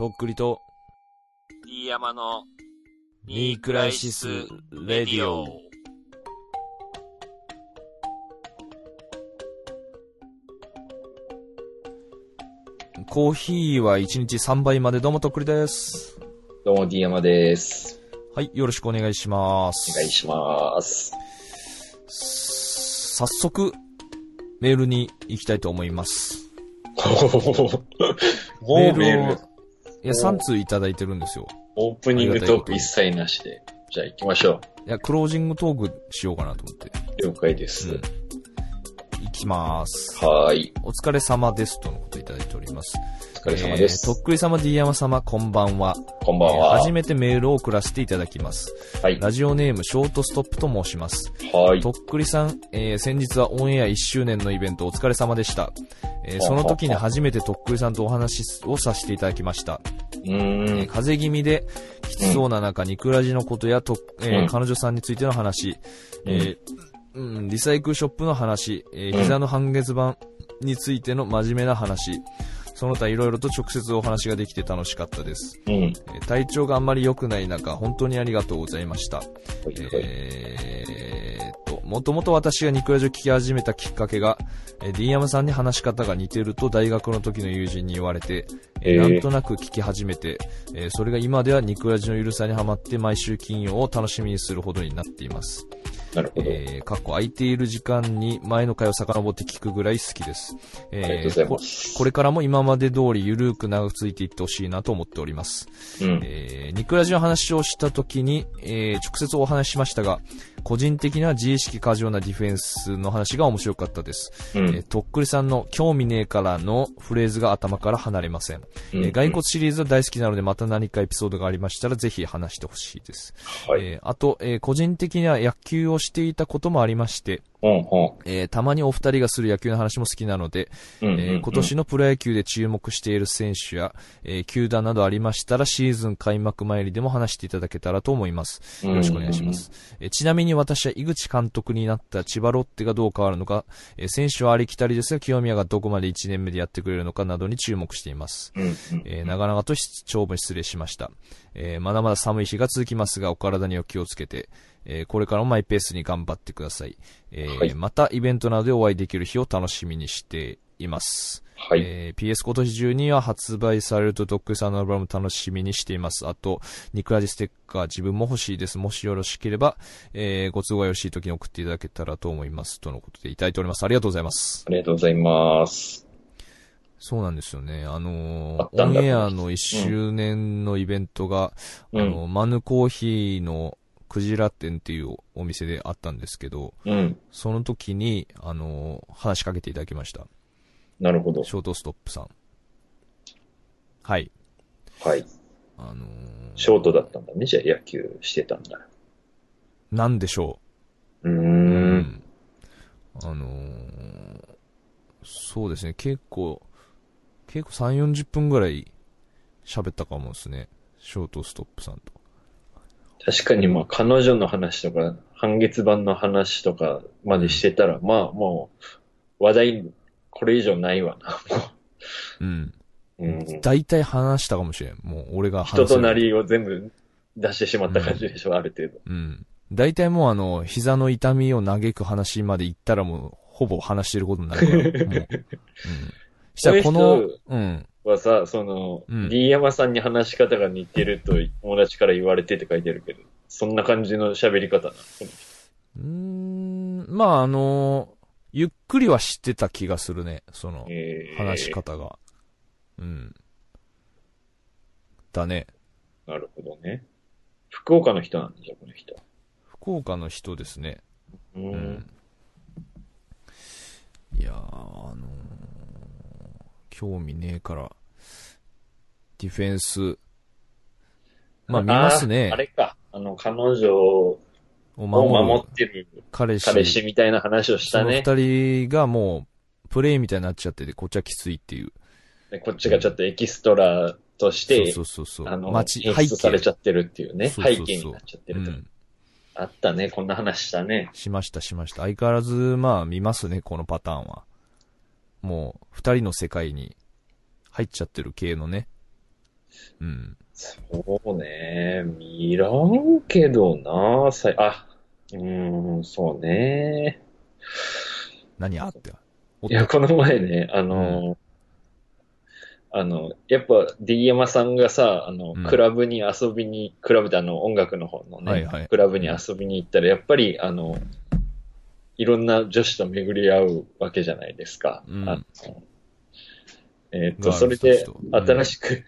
とっくりと、D 山のニークライシス・レディオ。コーヒーは1日3杯までどうもとっくりです。どうも、D 山です。はい、よろしくお願いします。お願いします。早速、メールに行きたいと思います。メール、をいや、3通いただいてるんですよ。オープニングトーク一切なしで。じゃあ行きましょいや、クロージングトークしようかなと思って。う。了解です。うん行きます。はーい。お疲れ様です。とのこといただいております。お疲れ様です。えーとっくり様、D 山様、こんばんは。こんばんは。えー初めてメールを送らせていただきます。はい。ラジオネーム、ショートストップと申します。はいと。っくりさん、えー先日はオンエア1周年のイベントお疲れ様でした。えーその時に初めてとっくりさんとお話をさせていただきました。うーん。えー風邪気味できつそうな中、ニクラジのことやと、えーうん彼女さんについての話、えーうん、リサイクルショップの話、えーうん膝の半月板についての真面目な話、その他いろいろと直接お話ができて楽しかったです。うん。えー体調があんまり良くない中、本当にありがとうございました。えーっと、もともと私がニクラジを聞き始めたきっかけが、えー、D 山さんに話し方が似てると大学の時の友人に言われて、えーえーなんとなく聞き始めて、えーそれが今ではニクラジのゆるさにハマって毎週金曜を楽しみにするほどになっています。なるほど。えー、かっこ空いている時間に前の回を遡って聞くぐらい好きです。えありがとうございこます。これからも今まで通りゆるく長くついていってほしいなと思っております。うん。えー、ニクラジの話をした時に、えー、直接お話ししましたが、個人的な自意識過剰なディフェンスの話が面白かったです。うんえー。とっくりさんの興味ねえからのフレーズが頭から離れません。えー、骸骨シリーズは大好きなのでまた何かエピソードがありましたらぜひ話してほしいです。はい。えー、あと、えー、個人的には野球をしていたこともありまして、うん、うん。えー、たまにお二人がする野球の話も好きなので、うん。えー今年のプロ野球で注目している選手や、えー球団などありましたらシーズン開幕前にでも話していただけたらと思います。よろしくお願いします。えーちなみに私は井口監督になった千葉ロッテがどう変わるのか、えー選手はありきたりですが清宮がどこまで1年目でやってくれるのかなどに注目しています。えー長々と長文失礼しました。えーまだまだ寒い日が続きますが、お体にお気をつけて、えーこれからもマイペースに頑張ってください。えーはいまたイベントなどでお会いできる日を楽しみにしています。はい。えー PS 今年中には発売されるとドックさんのアルバム楽しみにしています。あと、ニクラジステッカー自分も欲しいです。もしよろしければ、えーご都合がよろしい時に送っていただけたらと思います。とのことでいただいております。ありがとうございます。ありがとうございます。そうなんですよね。あのーあオンエアの1周年のイベントが、うんあの、マヌコーヒーのクジラ店っていうお店であったんですけど、うん。その時に、あのー話しかけていただきました。なるほど。ショートストップさん。はい。はい。あのーショートだったんだね。じゃあ野球してたんだ。なんでしょうー。。うんあのーそうですね、結構、結構3、40分ぐらい喋ったかもですね。ショートストップさんと。確かにまあ彼女の話とか、半月版の話とかまでしてたら、まあもう話題これ以上ないわな。うん。うん、大体話したかもしれん。もう俺が話人となりを全部出してしまった感じでしょ、ある程度。うん。大体もうあの、膝の痛みを嘆く話まで行ったらもう、ほぼ話してることになるから。もう。うん。したらこのこうん。はさ、その、うん D 山さんに話し方が似てると友達から言われてって書いてあるけど、そんな感じの喋り方な。うーん、まああの、ゆっくりは知ってた気がするね。その、えー話し方が。うん。だね。なるほどね。福岡の人なんだじゃ、この人。福岡の人ですね。う。うんん。いやー、あのー興味ねえから、ディフェンス、まあ見ますねあ。れか。あの、彼女をを守ってる彼氏。彼氏みたいな話をしそのたね。二人がもう、プレイみたいになっちゃってて、こっちはきついっていう。でこっちがちょっとエキストラとして、そうそうそうそう。あの、街、されちゃってるっていうね。そうそうそう背景になっちゃってると。うん。あったね。こんな話したね。しましたしました。相変わらず、まあ見ますね、このパターンは。もう、二人の世界に入っちゃってる系のね。うん。そうね。見らんけどな。さいあ、うーん、そうね。何あって。いや、この前ね、あの、あの、やっぱ D 山さんがさ、あの、うんクラブに遊びに、クラブであの音楽の方のね、はいはいクラブに遊びに行ったら、やっぱりあの、いろんな女子と巡り合うわけじゃないですか。うんえっと、それで新しく、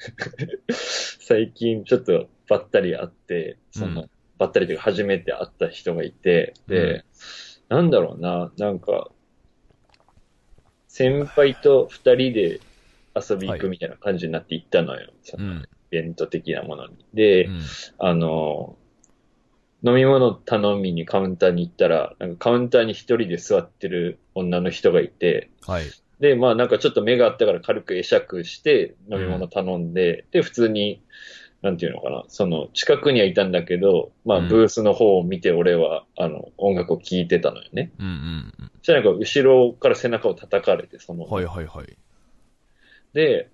最近ちょっとばったり会って、その、うんばったりというか初めて会った人がいて、で、なんだろうな、なんか、先輩と二人で遊び行くみたいな感じになって行ったのよ。そのうん。イベント的なものに。で、うん。あの、飲み物頼みにカウンターに行ったら、なんかカウンターに一人で座ってる女の人がいて、はい。で、まあなんかちょっと目があったから軽く会釈して飲み物頼んで、で、普通に、なんていうのかな、その近くにはいたんだけど、まあうんブースの方を見て俺は、あの、音楽を聴いてたのよね。うんうんそしたらなんか後ろから背中を叩かれて、その、うん。はいはいはい。で、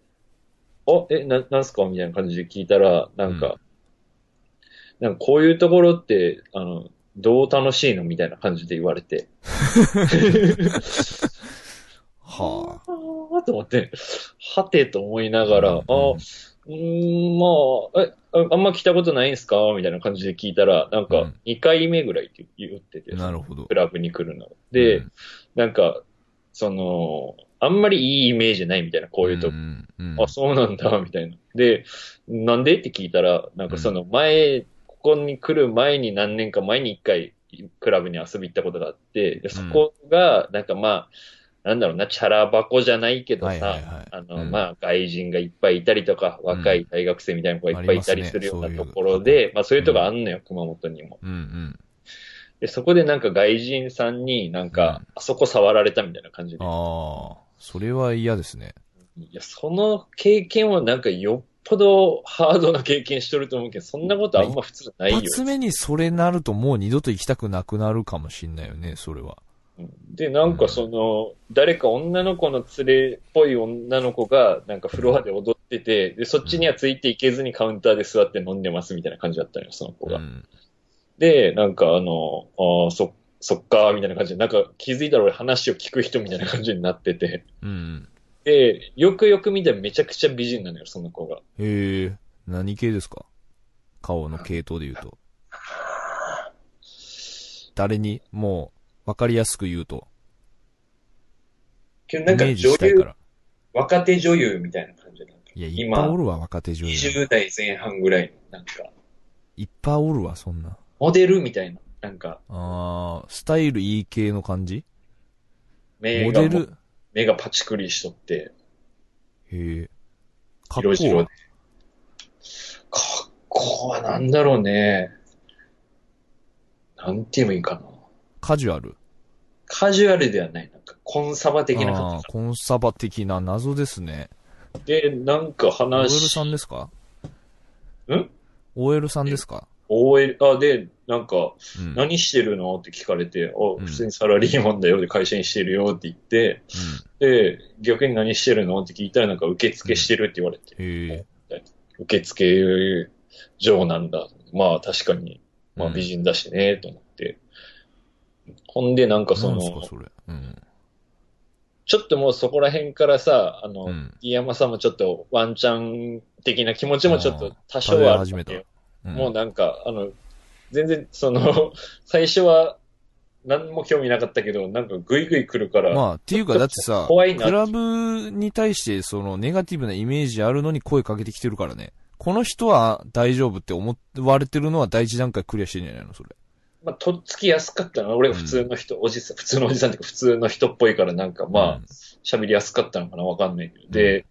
あ、え、な、なんすか？みたいな感じで聞いたら、なんか、なんかこういうところって、あの、どう楽しいのみたいな感じで言われて。はあ。ああ、と思って、はてと思いながら、あ、うーん、まあ、え、ああんま来たことないんすかみたいな感じで聞いたら、なんかうん、2回目ぐらいって言ってて、なるほどク。ラブに来るの。で、うんなんか、その、あんまりいいイメージないみたいな、こういうとこんうんうんあ、そうなんだ、みたいな。で、なんでって聞いたら、なんかその前、ここに来る前に何年か前に一回、クラブに遊び行ったことがあって、でそこが、なんかまあ、なんだろうな、チャラ箱じゃないけどさ、あの、うん。まあ、外人がいっぱいいたりとか、若い大学生みたいな子がいっぱいいたりするようなところで、まあそういうとこあんのよ、熊本にも。で、そこでなんか外人さんになんか、あそこ触られたみたいな感じで。ああ、それは嫌ですね。いや、その経験はなんかよっぽどハードな経験しとると思うけど、そんなことあんま普通ないよ。一発目にそれなるともう二度と行きたくなくなるかもしんないよね、それは。うんで、なんかその、誰か女の子の連れっぽい女の子が、なんかフロアで踊ってて、で、そっちにはついていけずにカウンターで座って飲んでますみたいな感じだったのよ、その子が。うん。で、なんかあの、ああ、そ、そっか、みたいな感じで、なんか気づいたら俺話を聞く人みたいな感じになってて。うん。で、よくよく見たらめちゃくちゃ美人なのよ、その子が。へえ、何系ですか？顔の系統で言うと。誰に、もう、わかりやすく言うと。けどイメージしたいから。若手女優みたいな感じなんかいや、いっ今ぱいおるわ、若手女優。20代前半ぐらいの、なんか、いっぱいおるわ、そんな。モデルみたいな、なんか、あー、スタイルいい系の感じ？モデル目がパチクリしとって、へえ。かっこは色白で。かっこはなんだろうね。なんて言えばいいかな。カジュアル？カジュアルではない。なんか、コンサバ的な感あーコンサバ的な謎ですね。じ。で、なんか OL 話、さんですか？ん ?OL さんですか？OL、あ、で、なんか、うん。何してるの？って聞かれて、あ、ん普通にサラリーマンだよで会社にしてるよって言って、で、逆に何してるの？って聞いたらなんか受付してるって言われて。受付嬢なんだ。まあ確かに、まあうん美人だしね、と思って。ほんでなんかその。ちょっともうそこら辺からさ、あの、うん飯山さんもちょっとワンチャン的な気持ちもちょっと多少はあるけよ。うんもうなんか、あの、全然その、最初は何も興味なかったけど、なんかグイグイ来るから、まあ、っていうか、だってさ、怖いなクラブに対して、その、ネガティブなイメージあるのに声かけてきてるからね。この人は大丈夫って思われてるのは第一段階クリアしてんじゃないのそれ。まあ、とっつきやすかったな。俺普通の人、おじさん、普通のおじさんっていうか普通の人っぽいからなんかまあ、うん喋りやすかったのかなわかんないけど。で、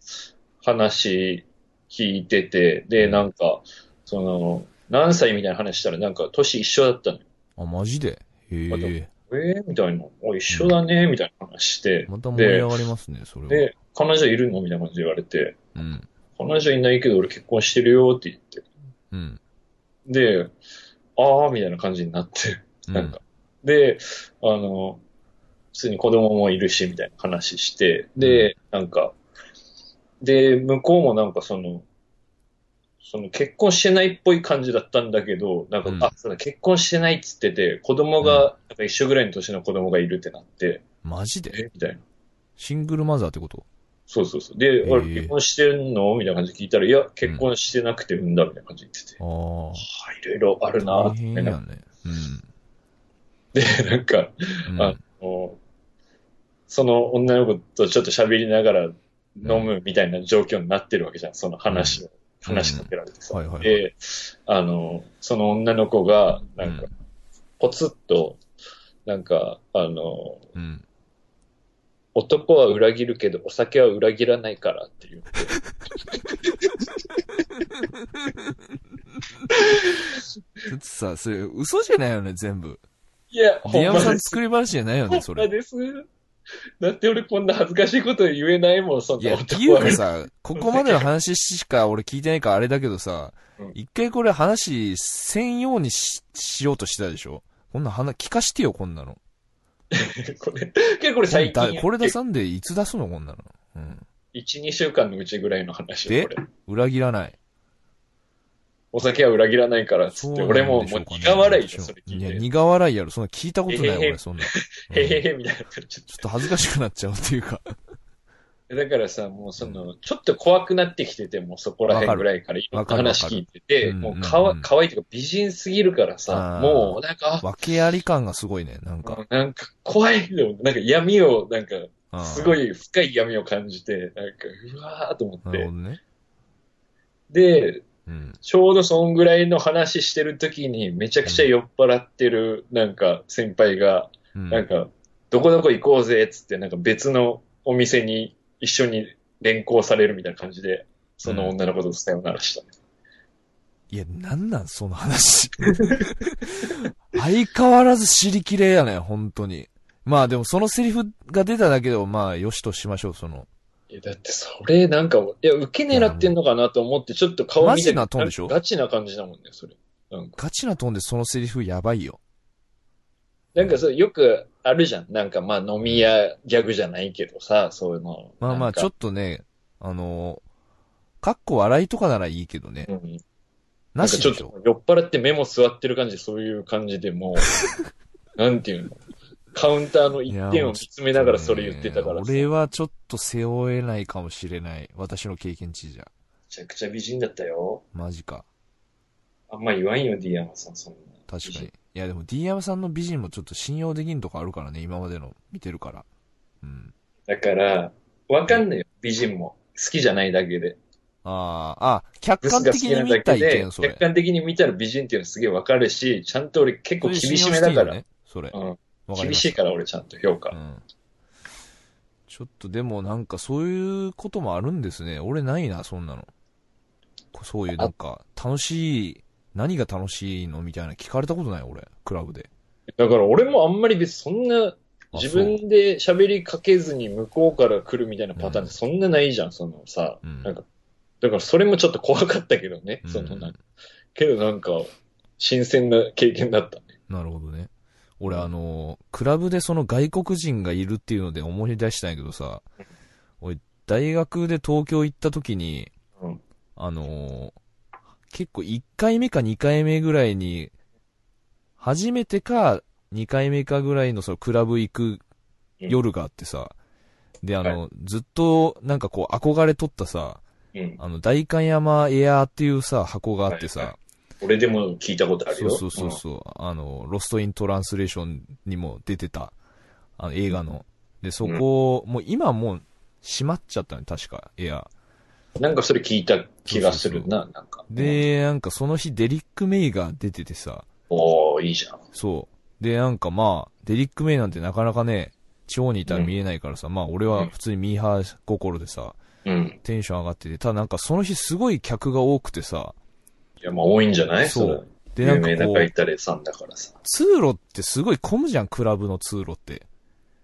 話聞いてて、で、なんか、その、何歳みたいな話したらなんか年一緒だったのよ。あ、マジで？へえ。えー、みたいな。お一緒だね、みたいな話して。また盛り上がりますね、それは。で、彼女いるのみたいな感じで言われて、うん。彼女いないけど俺結婚してるよって言って。うん。で、あーみたいな感じになって。うんなんか。で、あの、普通に子供もいるし、みたいな話して、で、なんか、で、向こうもなんかその、その結婚してないっぽい感じだったんだけど、なんか、うんあ、その結婚してないっつってて、子供が、なんか一緒ぐらいの年の子供がいるってなって、マジで？え？みたいな。シングルマザーってこと？そうそうそう。で、ー俺結婚してんの？みたいな感じで聞いたら、いや、結婚してなくて産んだみたいな感じで言ってて。あはあ、いろいろあるなあ。って大変やね。で、なんか、うん。あの、その女の子とちょっと喋りながら飲むみたいな状況になってるわけじゃん、その話を。話しかけられてさ。はいはいはいで、あの、その女の子が、なんかうん、ポツッと、なんか、あの、うん。男は裏切るけど、お酒は裏切らないからって言って。だってさ、それ嘘じゃないよね、全部。いや、ディアムさん作り話じゃないよね、それ。ほんまです。だって俺こんな恥ずかしいこと言えないもん、そんいや、な男っていうはかさ、ここまでの話しか俺聞いてないからあれだけどさうん、一回これ話せんようにししようとしてたでしょ？こんな話、聞かしてよ、こんなの。これ、結構これ最近だ、これ出さんでいつ出すの、こんなの。うん。1、2週間のうちぐらいの話でよ、これ。裏切らない。お酒は裏切らないからっつって、俺ももう苦笑いで、それ聞いや、いて。苦笑いやろ。そんな聞いたことない、へへへ俺、そんな。へへうんへみたいな感じちょっと恥ずかしくなっちゃうっていうか。で。だからさ、もうその、ちょっと怖くなってきてて、もうそこら辺ぐらいからいろんな話聞いてて、もうかわ、うんうん可愛いというか美人すぎるからさもうなんか、あ訳あり感がすごいね、なんもか。うなんか怖いでもなんか闇を、なんか、すごい深い闇を感じて、なんか、うわーと思ってなるほ。どね。で、うん。ちょうどそんぐらいの話してる時に、めちゃくちゃ酔っ払ってる、なんか、先輩が、うん。なんか、どこどこ行こうぜ、っつって、なんか別のお店に一緒に連行されるみたいな感じで、その女の子とさよならしたね。いや、なんなん、その話。相変わらず尻きれやね、本当に。まあでもそのセリフが出ただけでもまあよしとしましょう、その。いや、だってそれ、なんか、いや、受け狙ってんのかなと思って、ちょっと顔見てマジなトーンでしょ？ガチな感じだもんね、それ。なんか、ガチなトーンでそのセリフやばいよ。なんかそう、よくあるじゃん。なんか、まあ、飲み屋ギャグじゃないけどさ、そういうの。まあまあちょっっとね、あのー、かっこ笑いとかならいいけどね。と、うん。ななんかしでしょ？ちょっと酔っ払ってメモ座ってる感じで、そういう感じでもう、なんていうの？カウンターの一点を見つめながらそれ言ってたからさ。め俺はちょっと背負えないかもしれない。私の経験値じゃ。ちゃくちゃ美人だったよ。マジか。あんま言わんよ、ディアマさん、そんな。確かに。いやでも D 山さんの美人もちょっと信用できんとこあるからね、今までの見てるから。うん。だから、わかんないよ、美人も。好きじゃないだけで。ああ、あ、客観的が好きなに見ただけで意見、、それ客。観的に見たら美人っていうのすげえわかるし、ちゃんと俺結構厳しめだから。よね、それ。うん。厳しいから俺ちゃんと評価。うん。ちょっとでもなんかそういうこともあるんですね。俺ないな、そんなの。こそういうなんか、楽しい、何が楽しいのみたいな聞かれたことない、俺。クラブで。だから俺もあんまり別にそんなあ自分で喋りかけずに向こうから来るみたいなパターンってそんなないじゃん、そのさ。うんなんか、だからそれもちょっと怖かったけどね。うんそのなんか、けどなんか、新鮮な経験だったね。なるほどね。俺あの、クラブでその外国人がいるっていうので思い出したんやけどさ、俺、大学で東京行った時に、うん。あの、結構1回目か2回目ぐらいに、初めてか2回目かぐらいのそのクラブ行く夜があってさ、で、あの、ずっとなんかこう憧れとったさ、うん。あの、代官山エアーっていうさ、箱があってさ、俺でも聞いたことあるよ。そうそうそうそう、あの、ロストイントランスレーションにも出てた、あの映画の。で、そこ、もう今もう閉まっちゃったね、確か、エア。うんなんかそれ聞いた気がするな、なんか。で、なんかその日デリック・メイが出ててさ、おー、いいじゃん。そう。で、なんかまあ、デリック・メイなんてなかなかね、地方にいたら見えないからさ、まあ俺は普通にミーハー心でさ、うん。テンション上がってて、ただなんかその日すごい客が多くてさ、いや、まあ多いんじゃない？そうれで、なんか有名な書い、たれさんだからさ。通路ってすごい混むじゃん、クラブの通路って。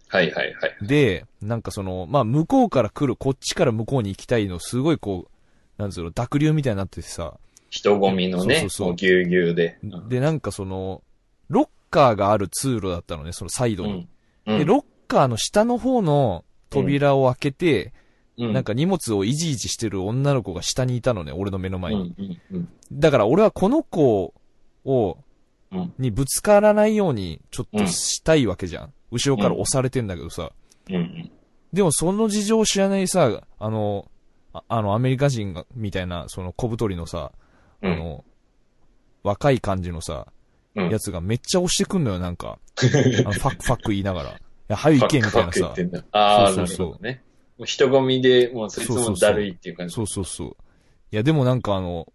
はいはいはい。で、なんかその、まあ、向こうから来る、こっちから向こうに行きたいの、すごいこう、なんつうの、濁流みたいになっててさ、人混みのね、そうそうぎゅうぎゅうで。うんで、なんかその、ロッカーがある通路だったのね、そのサイドに。うん。で、ロッカーの下の方の扉を開けて、うん。なんか荷物をいじいじしてる女の子が下にいたのね、俺の目の前に。うん、うん、うん。だから俺はこの子を、うんにぶつからないようにちょっとしたいわけじゃん。後ろから押されてんだけどさ。うん、うん。でもその事情を知らないさ、あの、ああの、アメリカ人が、みたいな、その小太りのさ、あうんの、若い感じのさ、うんやつがめっちゃ押してくんのよ、なんか。あのファックファック言いながら。いや、はい行け、みたいなさそうそうそうね。もう人混みで、もうそいつもだるいっていう感じ。そうそうそう。いや、でもなんかあの、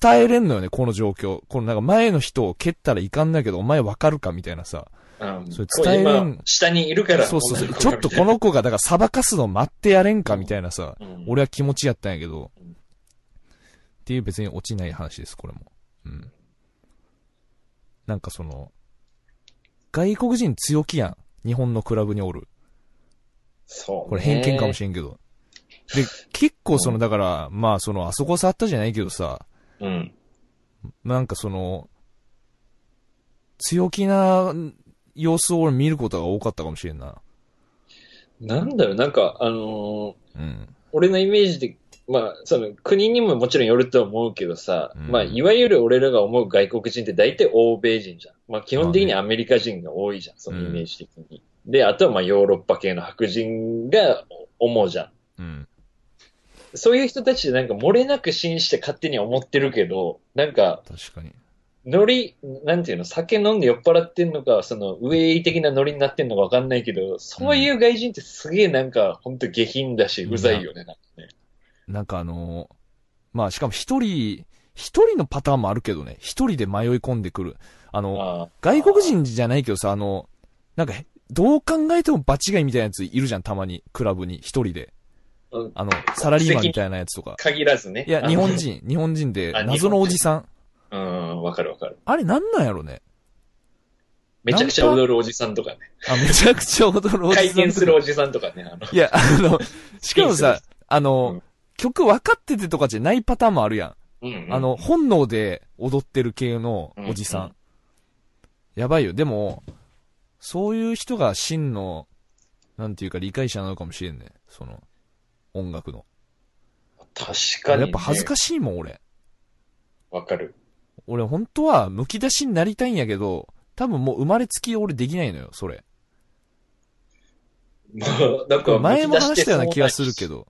伝えれんのよね、この状況。このなんか前の人を蹴ったらいかんだけど、お前わかるかみたいなさ。うんそれ伝えれん下にいるから。そうそうそう。ちょっとこの子が、だから裁かすの待ってやれんかみたいなさ。うん俺は気持ちやったんやけど。うんっていう別に落ちない話です、これも。うん。なんかその、外国人強気やん。日本のクラブにおる。そう、ね。これ偏見かもしれんけど。で、結構その、うんだから、まあその、あそこ触ったじゃないけどさ、うん。なんかその、強気な様子を俺見ることが多かったかもしれんな。なんだろう、なんか、あのーうん。俺のイメージで、まあ、その、国にももちろんよると思うけどさ、うんまあ、いわゆる俺らが思う外国人って大体欧米人じゃん。まあ、基本的にアメリカ人が多いじゃん、そのイメージ的に。で、あとはまあ、ヨーロッパ系の白人が主じゃん。うん。そういう人たちでなんか漏れなく信じて勝手に思ってるけど、なんか、確かに。ノリ、なんていうの、酒飲んで酔っ払ってんのか、その、ウェイ的なノリになってんのかわかんないけど、そういう外人ってすげえなんか、ほんと下品だし、うざいよね、なんかね。なんかあのーまあしかも一人、一人のパターンもあるけどね、一人で迷い込んでくる。あの、ああ外国人じゃないけどさ、あの、なんか、どう考えても場違いみたいなやついるじゃん、たまに。クラブに、一人で。うんあの、サラリーマンみたいなやつとか。限らずね。いや、日本。人、日本人であ、謎のおじさん。うん、わかるわかる。あれなんなんやろね。めちゃくちゃ踊るおじさんとかね。あ、めちゃくちゃ踊るおじさん。回転するおじさんとかね。あの、いや、あの、しかもさ、あの、うん曲分かっててとかじゃないパターンもあるやん。うんうんあの、、本能で踊ってる系のおじさんやばいよ。でも、そういう人が真の、なんていうか理解者なのかもしれんね。その、音楽の。確かに、ね。やっぱ恥ずかしい。もん、俺。わかる。俺本当は剥き出しになりたいんやけど、多分もう生まれつき俺できないのよ、それ。まあ、なんか、前も話したような気がするけど。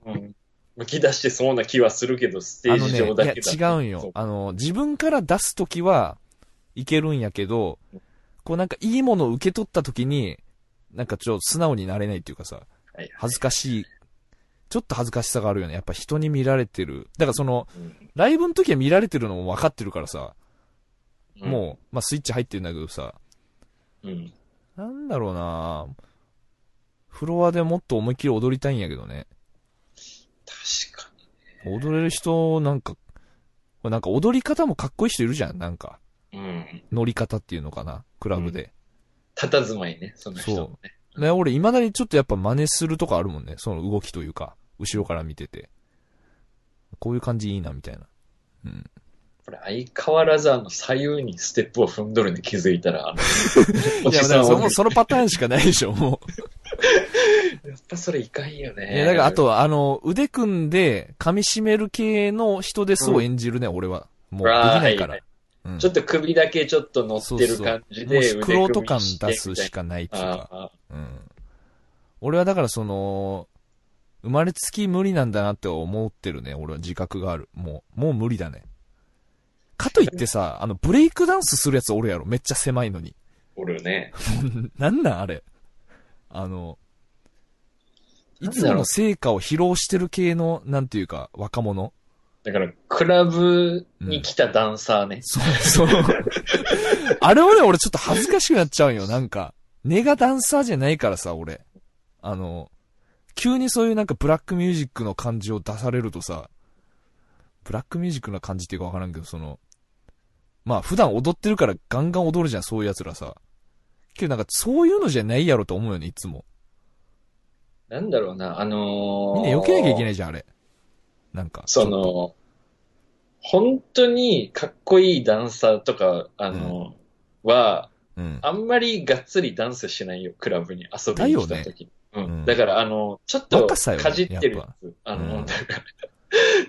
むき出してそうな気はするけど、ステージ上だけだと違うんよ。あの、自分から出すときはいけるんやけど、こうなんかいいものを受け取ったときに、なんかちょっと素直になれないっていうかさ、恥ずかしい。ちょっと恥ずかしさがあるよね。やっぱ人に見られてる。だからその、うんライブの時は見られてるのも分かってるからさ、うんもう、まあスイッチ入ってるんだけどさ、うん。なんだろうなフロアでもっと思いっきり踊りたいんやけどね。確か踊れる人、なんか、なんか踊り方もかっこいい人いるじゃん、なんか。に。うん。乗り方っていうのかな、クラブで。佇まいね、その人のね。ね、俺未だにちょっとやっぱ真似するとこあるもんね。その動きというか、後ろから見てて。こういう感じいいな、みたいな。うん。これ相変わらずあの左右にステップを踏んどるに気づいたら、あの、おんをだからその、そのパターンしかないでしょ、もやっぱそれいかんよう。ね。いや、だからあとは、あの、腕組んで噛み締める系の人ですを演じるね、俺は。もう、できないから。ちょっと首だけちょっと乗ってる感じで、もう、クロート感出すしかないっていうか。あうん。俺はだからその、生まれつき無理なんだなって思ってるね。俺は自覚がある。もう、もう無理だね。かといってさ、あの、ブレイクダンスするやつおるやろ。めっちゃ狭いのに。おるね。なんなんあれ？あの、いつもの成果を披露してる系の、なんていうか、若者？だから、クラブに来たダンサーね。そう、そう。あれはね、俺ちょっと恥ずかしくなっちゃうんよ。なんか、根がダンサーじゃないからさ、俺。あの、急にそういうなんかブラックミュージックの感じを出されるとさ、ブラックミュージックな感じっていうかわからんけど、その、まあ普段踊ってるからガンガン踊るじゃん、そういう奴らさ。けどなんかそういうのじゃないやろと思うよね、いつも。なんだろうな、あのー、みんな避けなきゃいけないじゃん、あれ。なんか。その、本当にかっこいいダンサーとか、あの、は、うん。あんまりがっつりダンスしないよ、クラブに遊びに来た時。ううんん。だから、あの、ちょっとかじってるやっやつ。あうんの、だから、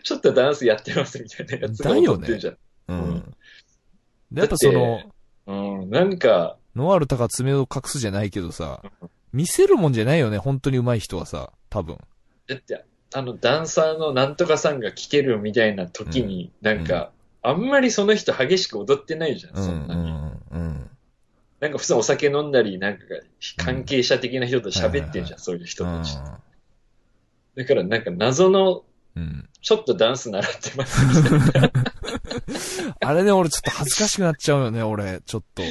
ちょっとダンスやってますみたいなやつが踊ってるじゃん。ううんやっぱその、うん。なんか、ノワールタが爪を隠すじゃないけどさ、見せるもんじゃないよね、本当に上手い人はさ、多分。だって、あの、ダンサーのなんとかさんが聴けるみたいな時に、なんか、あんまりその人激しく踊ってないじゃん、うん、そんなに。うん、うん。なんか普通お酒飲んだり、なんか関係者的な人と喋ってんじゃん、そういう人たち。だからなんか謎の、うん。ちょっとダンス習ってますみたいな。あれで俺ちょっと恥ずかしくなっちゃうよね、俺、ちょっと。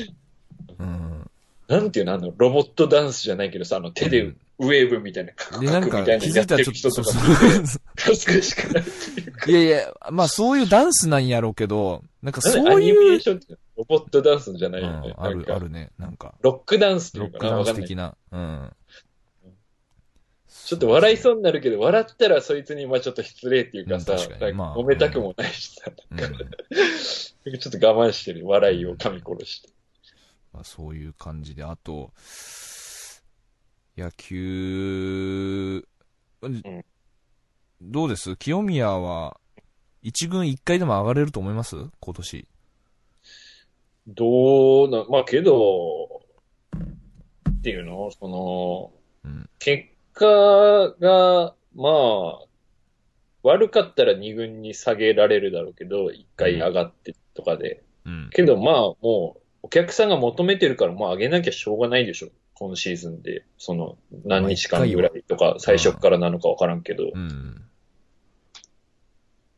うん。なんていうの、あの、ロボットダンスじゃないけどさ、あの、手でウェーブみたいな、カクで、カなんかクみたいな気づいやったてるらちょっと、そう人とか見て、恥ずかしくなるっていうか。いやいや、まあそういうダンスなんやろうけど、なんかそういアニメーう、ションってロボットダンスじゃなういよねん。、ある、あるね、なんか。ロックダンスっていうかなロックダン。ス的な。うん。ちょっと笑いそうになるけど、笑ったらそいつにまあちょっと失礼っていうかさ、うんめたくもないしさ、うん。ちょっと我慢してる、笑いを噛み殺して。まあ、そういう感じで、あと、野球、んどうです？清宮は、一軍一回でも上がれると思います？今年。どうな、まあけど、っていうの？その、うん。結果が、まあ、悪かったら二軍に下げられるだろうけど、一回上がってとかで。うん。けどまあ、もう、お客さんが求めてるから、もう上げなきゃしょうがないでしょ。今シーズンで。その、何日間ぐらいとか、最初からなのかわからんけど。うん。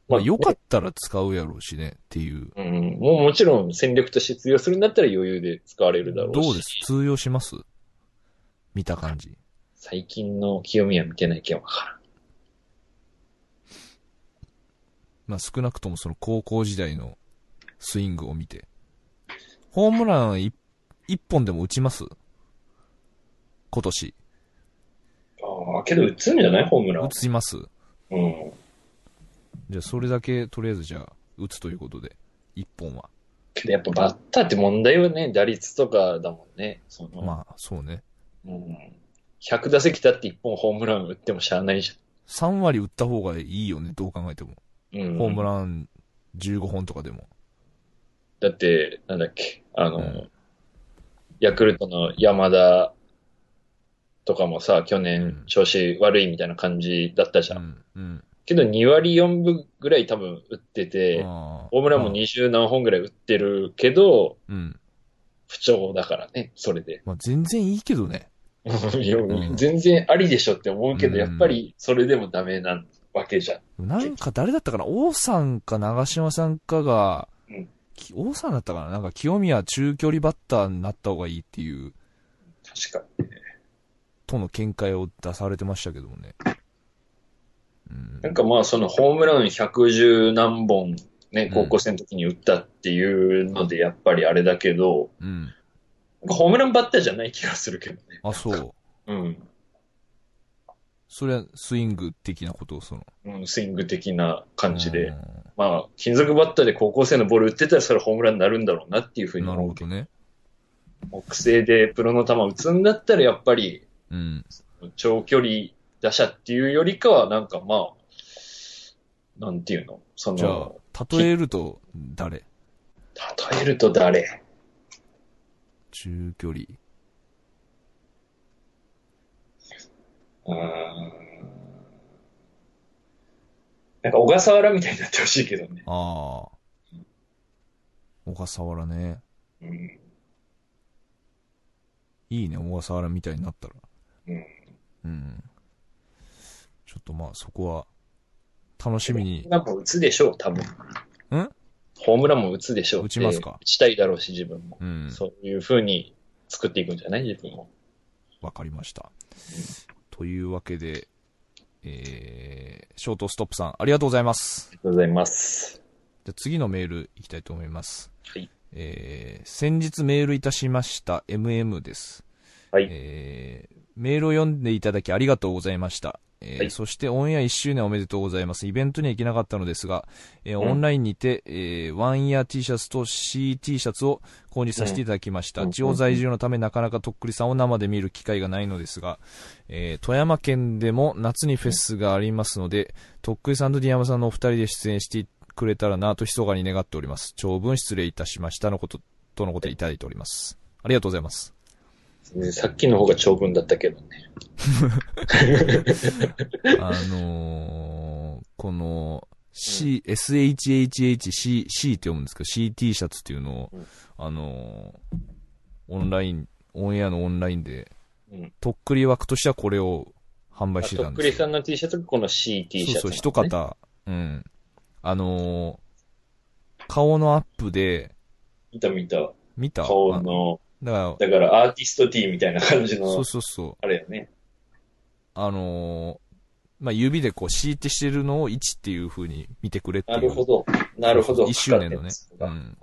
まあ、良かったら使うやろうしね、っていう。うん。もうもちろん戦力として通用するんだったら余裕で使われるだろうし。どうです？通用します？見た感じ。最近の清宮見てないけんわからん。まあ、少なくともその高校時代のスイングを見て。ホームラン一一本でも打ちます？今年。ああ、けど打つんじゃない？ホームラン打。ちますうん。じゃあ、それだけ、とりあえずじゃあ、打つということで、一本は。けどやっぱバッターって問題はね、打率とかだもんね。その、まあ、そうね。うん。100打席立って1本ホームラン打ってもしゃあないじ3割打った方がいいよね、どう考えても。ゃん。うん。ホームラン15本とかでも。だって、なんだっけ、あの、うんヤクルトの山田とかもさ、去うん年調子悪いみたいな感じだったじゃん。うん。うん。けど2割4分ぐらい多分打ってて、ホームランも20何本ぐらい打ってるけど、うん。不調だからね、それで。まあ、全然いいけどね。全然ありでしょって思うけど、うんやっぱりそれでもダメなわけじゃん。なんか誰だったかな？王さんか長嶋さんかが、王さんだったかな？なんか清宮中距離バッターになった方がいいっていう、確かに。との見解を出されてましたけどもね。うんなんかまあそのホームラン110何本ね、うん高校生の時に打ったっていうのでやっぱりあれだけど、うん。ホームランバッターじゃない気がするけどね。あ、そう。うん。それはスイング的なことをその。うん、スイング的な感じで。うまあ、金属バッターで高校生のボール打ってたらそれホームランになるんだろうなっていうふうんになる思うけど。ほどね。木製でプロの球打つんだったらやっぱりうん。長距離打者っていうよりかはなんかまあ、なんていうの？そじゃの、あ、例えると誰？例えると誰？中距離。うーんなんか小笠原みたいになってほしいけどね。ああ。小笠原ね。うん。いいね、小笠原みたいになったら。うん。うん。ちょっとまあそこは、楽しみにホーム。ランも打つでしょう、多分。ん？ホームランも打つでしょう。打ちますか？打ちたいだろうし、自分も。うん。そういう風に作っていくんじゃない？自分も。わかりました。というわけで、えー、ショートストップさん、ありがとうございます。ありがとうございます。じゃあ次のメールいきたいと思います。はい。えー、先日メールいたしました MM です。はい。えー、メールを読んでいただきありがとうございました。えーはいそしてオンエア1周年おめでとうございます。イベントには行けなかったのですが、えーうんオンラインにて、えーワンイヤー T シャツと CT シャツを購入させていただきました。うん地方在住のためなかなかとっくりさんを生で見る機会がないのですが、えー富山県でも夏にフェスがありますので、とっくりさんとディアマさんのお二人で出演してくれたらなと密かに願っております。長文失礼いたしましたのこと、とのことでいただいております。ありがとうございます。ねさっきの方が長文だったけどね。あのー、この、C、SHHHC、C って読むんですけど、CT シャツっていうのを、うんあのー、オンライン、オンエアのオンラインで、うん。とっくり枠としてはこれを販売してとたんですよ。っくりさんの T シャツがこの CT シャツ、そうそう、一。方、うん。あのー、顔のアップで、見た見た。見た？顔の、あだかだからアーティスト T みたいな感じら、そうの、そうそう。あれよね。あのー、まあ、指でこう、敷いてしてるのを1っていう風に見てくれっていなう。るほど。なるほど。一周年のね。うん。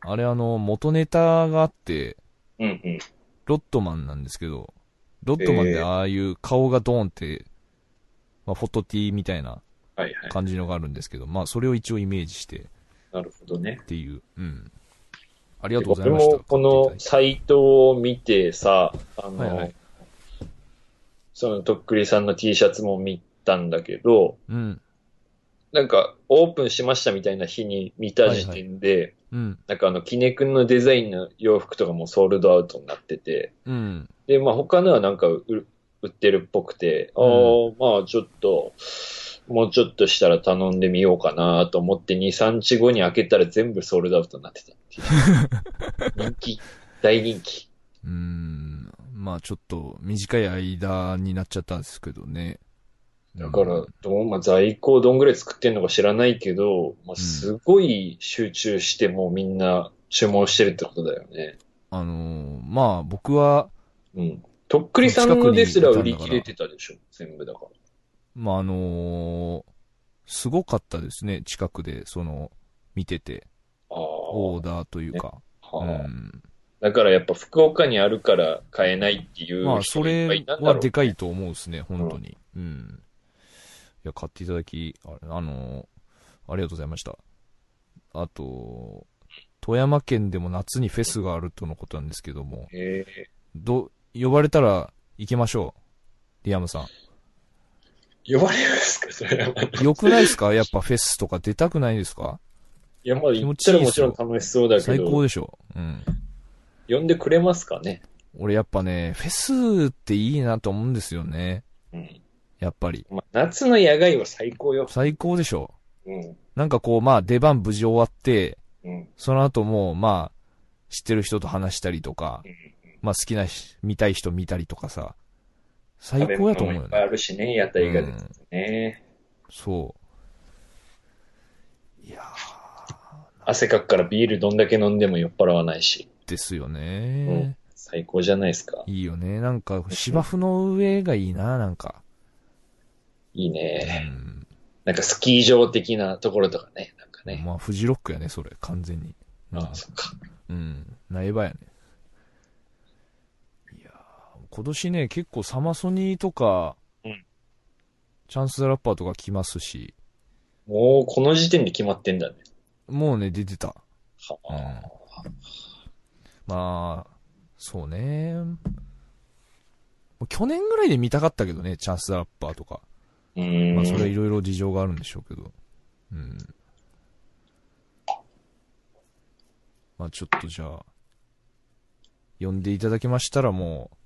あれあの、元ネタがあって、うんうん。ロットマンなんですけど、ロットマンでああいう顔がドーンって、まあ、フォトティーみたいなはいはい。感じのがあるんですけど、まあ、それを一応イメージしてなるほどね。っていう、うん。ありがとうございました。僕もこのサイトを見てさ、あの、はいはい。そのとっくりさんの T シャツも見たんだけど、うん、なんかオープンしましたみたいな日に見た時点で、うん、なんかあの、キネ君のデザインの洋服とかもソールドアウトになってて、うん、で、まあ他のはなんか売売ってるっぽくて、ああ、まあちょっと、もうちょっとしたら頼んでみようかなと思って2、3日後に開けたら全部ソールドアウトになってたっていう。人気、大人気。うーん。まあ、ちょっと短い間になっちゃったんですけどね。だから、どう、まあ、在庫をどんぐらい作ってんのか知らないけど、まあ、すごい集中してもうみんな注文してるってことだよね。あのーまあ、僕は、うん。とっくりさんのですら売り切れてたでしょ全部だから。まあ、あのーすごかったですね、近くで、その、見てて。オーダーというか。うはあん。だからやっぱ福岡にあるから買えないっていうまあ、それはでかいと思うですね、本当に。うん。いや、買っていただき、ああのーありがとうございました。あと、富山県でも夏にフェスがあるとのことなんですけども。ど、呼ばれたら行きましょう。リアムさん。呼ばれますか？それは。よくないですか？やっぱフェスとか出たくないですか？いや、まあ言ったらもちろん楽しそうだけ最高ど、でしょ。うん。呼んでくれますかね？俺やっぱね、フェスっていいなと思うんですよね。うん。やっぱり。まあ、夏の野外は最高よ。最高でしょ。うん。なんかこう、まあ出番無事終わって、うん。その後も、まあ、知ってる人と話したりとかうん、まあ好きなし、見たい人見たりとかさ、最高やと思うよね。いっぱいあるしね、屋台が出ててね。そう。いや汗かくからビールどんだけ飲んでも酔っ払わないし。ー、ですようねん。最高じゃないですか。いいよね。なんか、芝生の上がいいな、なんか。いいうね。ん。なんかスキー場的なところとかね。なんかね。まあ、フジロックやね、それ、完全に。うんああ、そっか。うん。苗場やね。今年ね、結構サマソニーとか、うんチャンスザラッパーとか来ますし、もうこの時点で決まってんだね。もうね、出てた。はうんあ。まあ、そうね。去年ぐらいで見たかったけどね、チャンスザラッパーとか。まあ、それはいろいろ事情があるんでしょうけど。うん。まあ、ちょっとじゃあ、呼んでいただけましたらもう、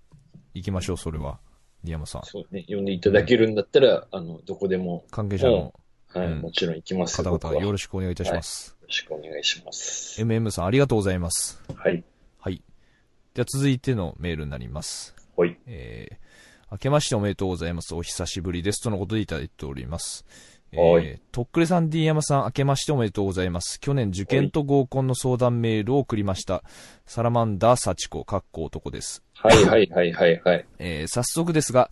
行きましょう、それは。リアムさん。そうね。呼んでいただけるんだったら、あの、どこでも、関係者のはい、うんもちろん行きます方々、よよろしくお願いいたします。ろしくお願いします。MM さん、ありがとうございます。はい。はい。では続いてのメールになります。ほい。えー、明けましておめでとうございます。お久しぶりです。とのことでいただいております。えはいー、とっくりさん、D 山さん、明けましておめでとうございます。去年受験と合コンの相談メールを送りました。サラマンダー幸子、かっこ男です。はいはいはいはいはい。えー、早速ですが、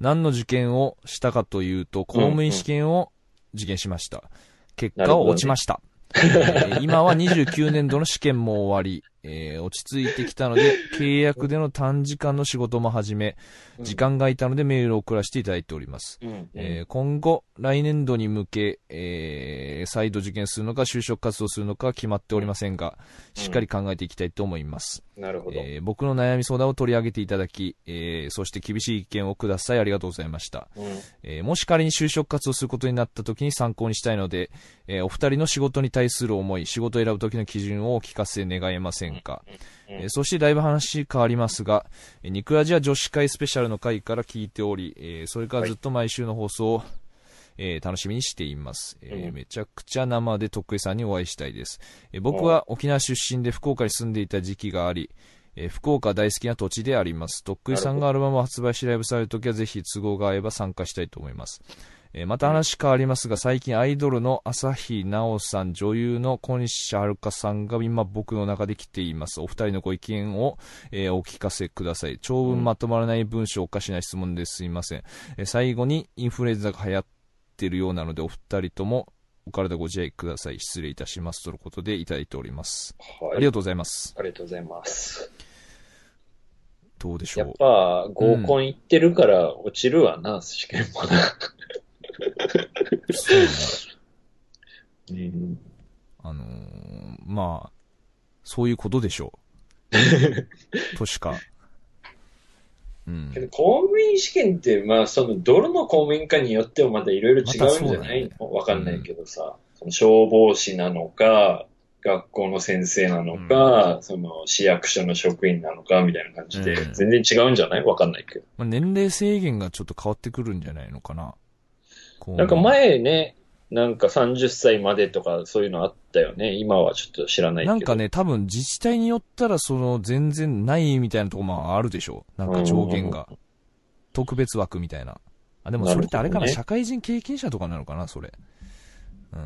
何の受験をしたかというと、公務員試験を受験しました。結果を落ちました。えー今は29年度の試験も終わり、えー落ち着いてきたので、契約での短時間の仕事も始め、時間が空いたのでメールを送らせていただいております。うん。えー今後、来年度に向け、えー再度受験するのか、就職活動するのかは決まっておりませんが、しっかり考えていきたいと思います。なるほど。えー僕の悩み相談を取り上げていただき、えーそして厳しい意見をください。ありがとうございました。うん。えーもし仮に就職活動することになった時に参考にしたいので、えーお二人の仕事に対する思い、仕事を選ぶ時の基準をお聞かせ願えませんか。うんえーそしてだいぶ話変わりますが、えーニクラジは女子会スペシャルの回から聞いており、えーそれからずっと毎週の放送を、えー楽しみにしています、えーうんめちゃくちゃ生で徳井さんにお会いしたいです。えー僕は沖縄出身で福岡に住んでいた時期があり、えー福岡大好きな土地であります。徳井さんがアルバムを発売しライブされるときはぜひ都合が合えば参加したいと思います。えーまた話変わりますが、最近アイドルの朝日奈央さん、女優の小西遥さんが今僕の中で来ています。お二人のご意見を、えーお聞かせください。長文まとまらない文章おかしな質問ですいません。えー最後にインフルエンザが流行ってるようなので、お二人ともお体ご自愛ください。失礼いたします。とのことでいただいております。はい。ありがとうございます。ありがとうございます。どうでしょう。やっぱ、合コン行ってるから落ちるわな、試験もな。そうね。うん。あのーまあ、そういうことでしょう。としか。うんけ。ど公務員試験って、まあ、その、どの公務員かによってもまたいろいろ違うんじゃない？だよねわ、かんないけどさ、その消防士なのか、学校の先生なのか、その市役所の職員なのかみたいな感じで、うん全然違うんじゃない？わかんないけど。まあ、年齢制限がちょっと変わってくるんじゃないのかな。なんか前ね、なんか30歳までとかそういうのあったよね。今はちょっと知らないけど。なんかね、多分自治体によったら、その、全然ないみたいなとこもあるでしょ。なんか上限が。特別枠みたいな。あ、でもそれってあれかな、なね社会人経験者とかなのかな、それ。うん。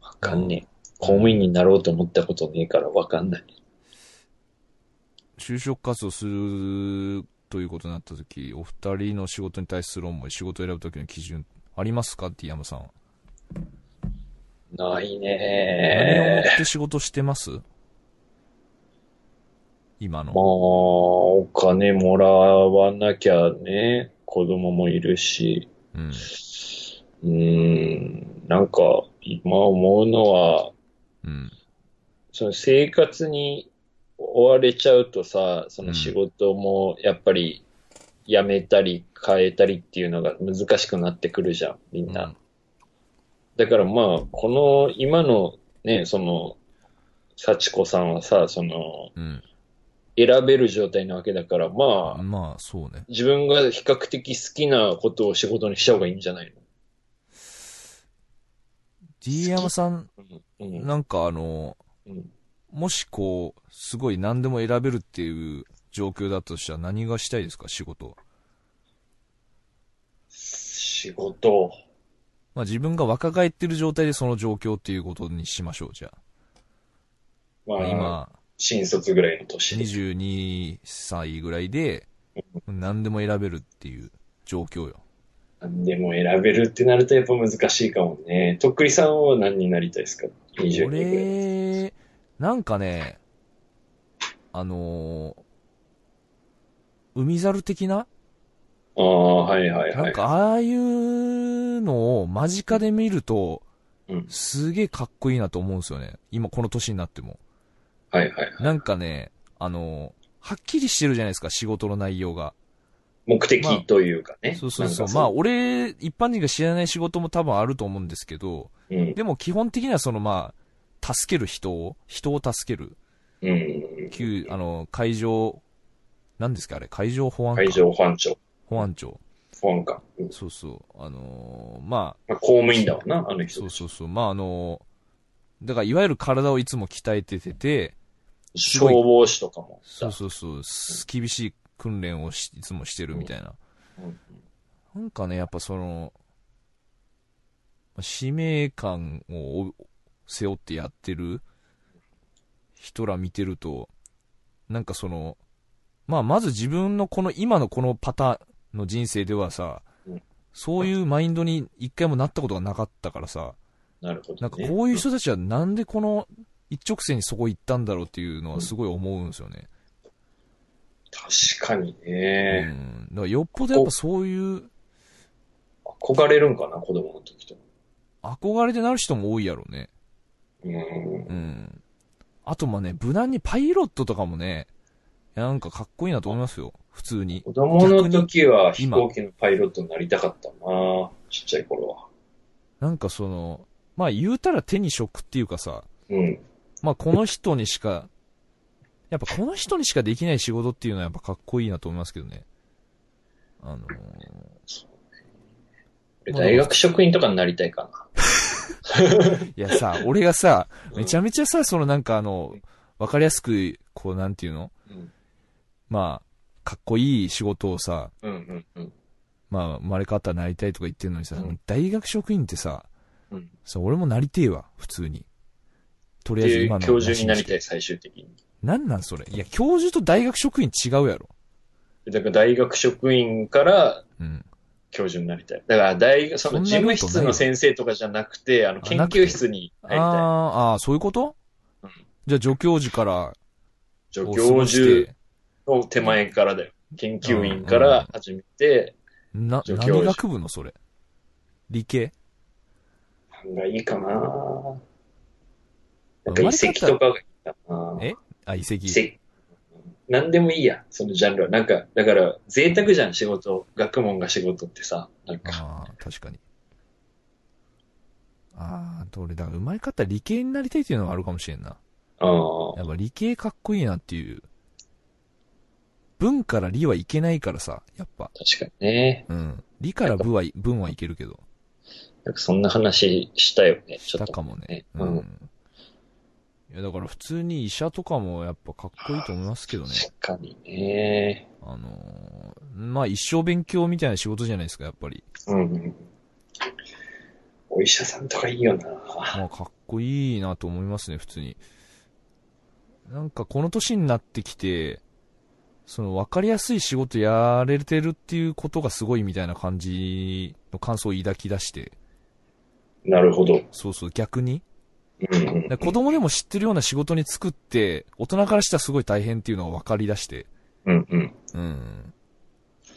わかんねえ。公務員になろうと思ったことねえからわかんない。就職活動するということになった時、お二人の仕事に対する思い、仕事を選ぶ時の基準、ありますか？って山さんは。ない何をもねって仕事してます？今まあ、の。お金もらわなきゃね、子供もいるし、うん。うーん、なんか、今思うのは、うん。その生活に追われちゃうとさ、その仕事もやっぱり辞めたり変えたりっていうのが難しくなってくるじゃん、みんな。うんだからまあ、この今のね、その、幸子さんはさ、その、うん。選べる状態なわけだから、まあ、まあ、そうね。自分が比較的好きなことを仕事にした方がいいんじゃない D 山さん、のうん。なんかあの、うんもしこう、すごい何でも選べるっていう状況だとしたら何がしたいですか？仕事。仕事。まあ自分が若返ってる状態でその状況っていうことにしましょう、じゃあ。まあ、今、新卒ぐらいの年で。22歳ぐらいで、何でも選べるっていう状況よ。何でも選べるってなるとやっぱ難しいかもね。とっくりさんは何になりたいですか ?22 ぐらい。俺、なんかね、あのー海猿的な？ああ、はいはいはい。なんかああいうのを間近で見ると、うんすげえかっこいいなと思うんですよね。今この年になっても。はいはいはい。なんかね、あの、はっきりしてるじゃないですか、仕事の内容が。目的というかね。そうそうそう。なんかまあ、俺、一般人が知らない仕事も多分あると思うんですけど、うん。でも基本的にはそのまあ、助ける人を、人を助ける。うん。旧、あの、海上、何ですかあれ、海上保安官？海上保安庁、保安庁。保安官。うんそうそう。あのーままあ、公務員だわな、あのあ、人そう。そうそう。まあ、あのーだからいわゆる体をいつも鍛えててて、すごい消防士とかも。そうそうそう、す厳しい訓練をしいつもしてるみたいな。うんなんかね、やっぱその、まあ使命感を背負ってやってる人ら見てると、なんかその、まあまず自分のこの今のこのパターンの人生ではさうん、そういうマインドに一回もなったことがなかったからさ、なるほど、ね。なんかこういう人たちはなんでこの一直線にそこ行ったんだろうっていうのはすごい思うんですよね。確かにうね。ん。だからよっぽどやっぱそういう憧れるんかな、子供の時とか。憧れでなる人も多いやろうね。うん。うん。あとまあね、無難にパイロットとかもね、なんかかっこいいなと思いますよ。普通に。子供の時は飛今行機のパイロットになりたかったなちっちゃい頃は。なんかその、まあ言うたら手に職っていうかさ、うん。まあこの人にしか、やっぱこの人にしかできない仕事っていうのはやっぱかっこいいなと思いますけどね。あのー俺大学職員とかになりたいかいやさ、俺がさ、な。めちゃめちゃさ、そのなんかあの、わかりやすく、こうなんていうの？うん。まあ、かっこいい仕事をさ、うんうんうん。まあ、生まれ変わったらなりたいとか言ってるのにさ、うん大学職員ってさ、うん。さ、俺もなりてえわ、普通に。とりあえず今の。教授になりたい、最終的に。なんなんそれ？いや、教授と大学職員違うやろ。だから大学職員からうん。教授になりたい。だから大学、その事務室の先生とかじゃなくて、あの、研究室にあ入りたい。ーあー、そういうこと、うん。じゃあ助教授から、助教授の手前からだよ。研究員から始めて、な、助教授。何学部のそれ？理系？なんがいいかな。なんか遺跡とかがいいかな。え？あ、遺跡。遺跡。なんでもいいや、そのジャンルは。なんか、だから、贅沢じゃん、仕事。学問が仕事ってさ。なんか、ああ、確かに。ああ、と俺、だから生まれ変わったら理系になりたいっていうのがあるかもしれんな。ああやっぱ理系かっこいいなっていう。文から理はいけないからさ、やっぱ。確かにね。うん。理から文は、文はいけるけど。なんかそんな話したよね、ちょっと。したかもね。ううんん。いや、だから普通に医者とかもやっぱかっこいいと思いますけどね。確かにね。あのーまあ一生勉強みたいな仕事じゃないですか、やっぱり。うん。お医者さんとかいいよな。まあかっこいいなと思いますね、普通に。なんかこの年になってきて、その分かりやすい仕事やれてるっていうことがすごいみたいな感じの感想を抱き出して、なるほど。そうそう逆に。うんうんで子供でも知ってるような仕事に就くって、大人からしたらすごい大変っていうのが分かり出して、うんうん。うん。っ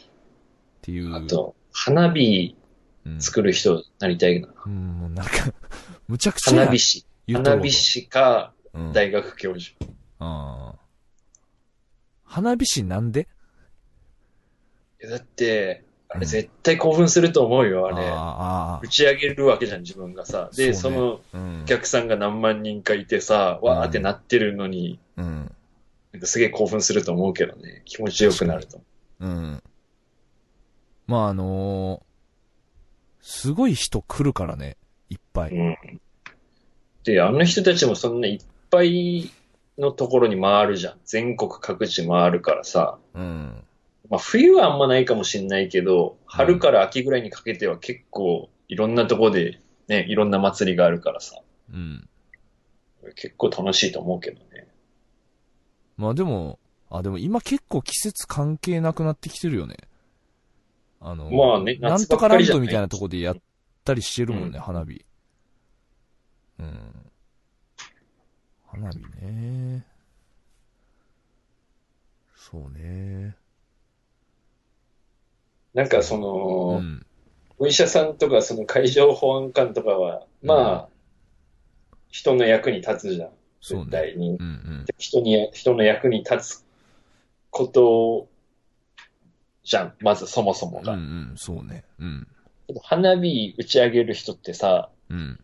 ていう。あと、花火うん、作る人になりたいな。うん、もうなんか、むちゃくちゃや花火師。花火師か、うん、大学教授。あー花火師なんで？だって、あれ絶対興奮すると思うよ、あれ。打ち上げるわけじゃん、自分がさ。で、そのお。客さんが何万人かいてさ、わーってなってるのに、うん。なんかすげえ興奮すると思うけどね。気持ちよくなると。うん。まああのーすごい人来るからね、いっぱい。うん。で、あの人たちもそんないっぱいのところに回るじゃん。全国各地回るからさ。うん。まあ冬はあんまないかもしんないけど、春から秋ぐらいにかけては結構いろんなところでね、いろんな祭りがあるからさ。うん。結構楽しいと思うけどね。まあでも、あ、でも今結構季節関係なくなってきてるよね。あの、まあねなん夏とかランばっかりじゃないドみたいなとこでやったりしてるもんね、うん花火。うん。花火ね。そうね。なんかその、うん。お医者さんとかその海上保安官とかは、まあ、人の役に立つじゃん。絶対に。うんうん。人に、人の役に立つことじゃん。まずそもそもが。うんうん、そうね。うん。花火打ち上げる人ってさ、うん。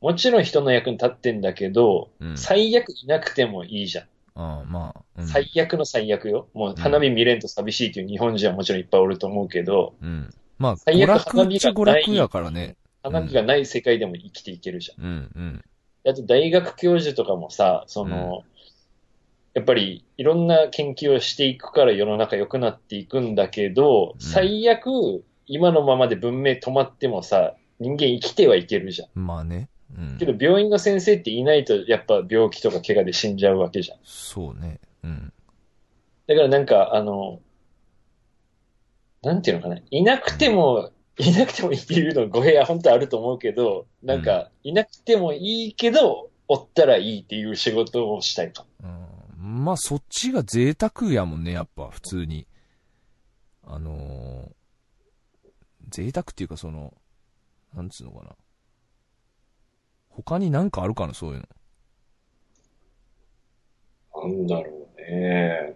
もちろん人の役に立ってんだけど、うん。最悪いなくてもいいじゃん。ああ、まあ。うん、最悪の最悪よ。もう花火見れんと寂しいっていう日本人はもちろんいっぱいおると思うけど、うん。まあ、最娯悪花火がない楽やからね。花火がない世界でも生きていけるじゃん。うんうん。あと大学教授とかもさ、その、やっぱりいろんな研究をしていくから世の中良くなっていくんだけど、うん最悪今のままで文明止まってもさ、人間生きてはいけるじゃん。まあね。うんけ。ど病院の先生っていないとやっぱ病気とか怪我で死んじゃうわけじゃん。そうね。うん。だからなんかあの、なんていうのかな。いなくても、いなくてもいいっていうの語弊は本当あると思うけど、なんか、いなくてもいいけど、おったらいいっていう仕事をしたいと。うん。まあ、そっちが贅沢やもんね、やっぱ、普通に。あのー、贅沢っていうかその、なんつうのかな。他になんかあるかな、そういうの。なんだろうね。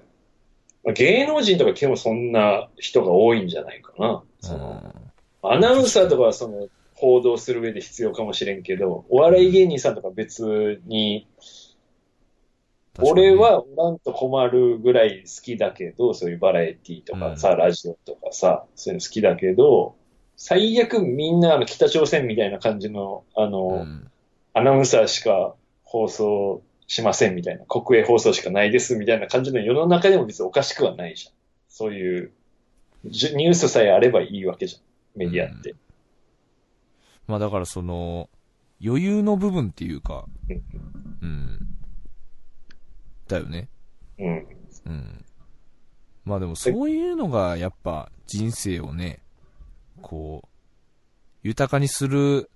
まあ芸能人とか基本そんな人が多いんじゃないかな。そのアナウンサーとかはその報道する上で必要かもしれんけど、お笑い芸人さんとか別に、俺、はおらんと困るぐらい好きだけど、そういうバラエティとかさ、ラジオとかさ、そういうの好きだけど、最悪みんなあの北朝鮮みたいな感じの、あの、うん。アナウンサーしか放送しませんみたいな、国営放送しかないですみたいな感じの世の中でも別におかしくはないじゃん。そういう、ニュースさえあればいいわけじゃん。メディアって。まあだからその、余裕の部分っていうか、うんうん。だよね。うん。うん。まあでもそういうのがやっぱ人生をね、こう、豊かにする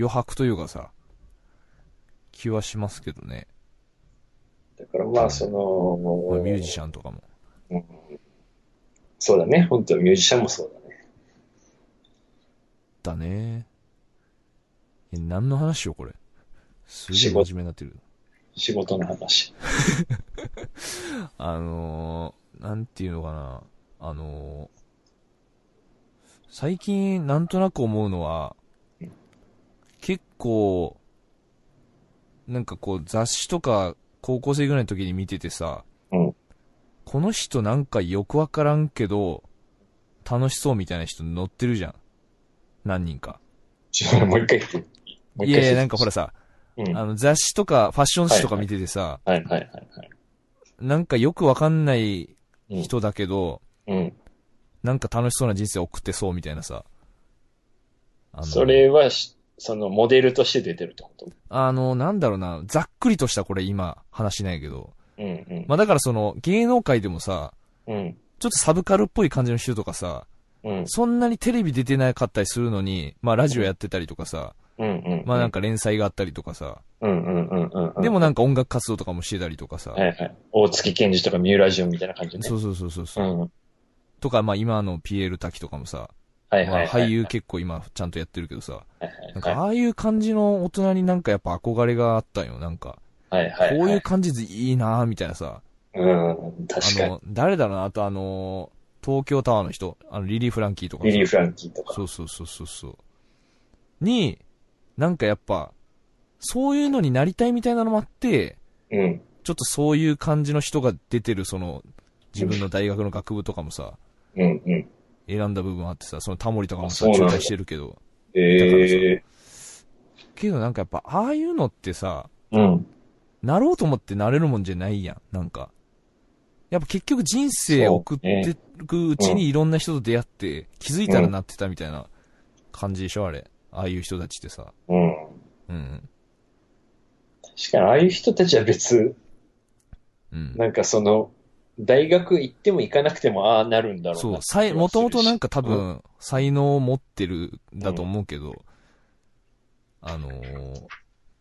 余白というかさ、気はしますけどね。だからまあその、まあ、ミュージシャンとかも。うんそうだね。本当ミュージシャンもそうだね。だね。え、何の話よ、これ。すげえ真面目になってる。仕事の話。あのー、なんていうのかな。あのー、最近なんとなく思うのは、結構、なんかこう雑誌とか高校生ぐらいの時に見ててさ、うんこの人なんかよくわからんけど、楽しそうみたいな人乗ってるじゃん。何人か。もう一回言って。もう一回いやいや、なんかほらさ、うん。あの雑誌とかファッション誌とか見ててさ、はいはいはいはい。なんかよくわかんないうん人だけど、うん。なんか楽しそうな人生送ってそうみたいなさ。あのそれはし、そのモデルとして出てるってこと？あの、なんだろうな、ざっくりとしたこれ今話ないけど。うんうん。まあだからその芸能界でもさ、うん。ちょっとサブカルっぽい感じの人とかさ、うん。そんなにテレビ出てなかったりするのに、まあラジオやってたりとかさ、うんうん。まあなんか連載があったりとかさ、うんうんうんうんうん。でもなんか音楽活動とかもしてたりとかさ、はいはい。大月健二とかミューラジオみたいな感じね。そうそうそうそうそうう、ん。はいとかまあ今のピエール滝とかもさ。俳優結構今ちゃんとやってるけどさ、はいはいなんかああいう感じの大人になんかやっぱ憧れがあったんよ、なんか。はいはい。こういう感じでいいなぁ、みたいなさ。うん、あ確かに。の、誰だろうな、あとあの、東京タワーの人、あの、リリー・フランキーとかさリリー・フランキーとか。そうそうそうそうそう。に、なんかやっぱ、そういうのになりたいみたいなのもあって、うん。ちょっとそういう感じの人が出てる、その、自分の大学の学部とかもさ、うんうん。選んだ部分あってさ、そのタモリとかもさ、中退してるけど。ええけどなんかやっぱ、ああいうのってさ、うん。なろうと思ってなれるもんじゃないやん、なんか。やっぱ結局人生を送っていくうちにいろんな人と出会って、気づいたらなってたみたいな感じでしょ、あれ。ああいう人たちってさ。うん。うん。確かに、ああいう人たちは別、うん。なんかその、大学行っても行かなくてもああなるんだろうなそうさい、もともとなんか多うん。分、才能を持ってるんだと思うけど、あのー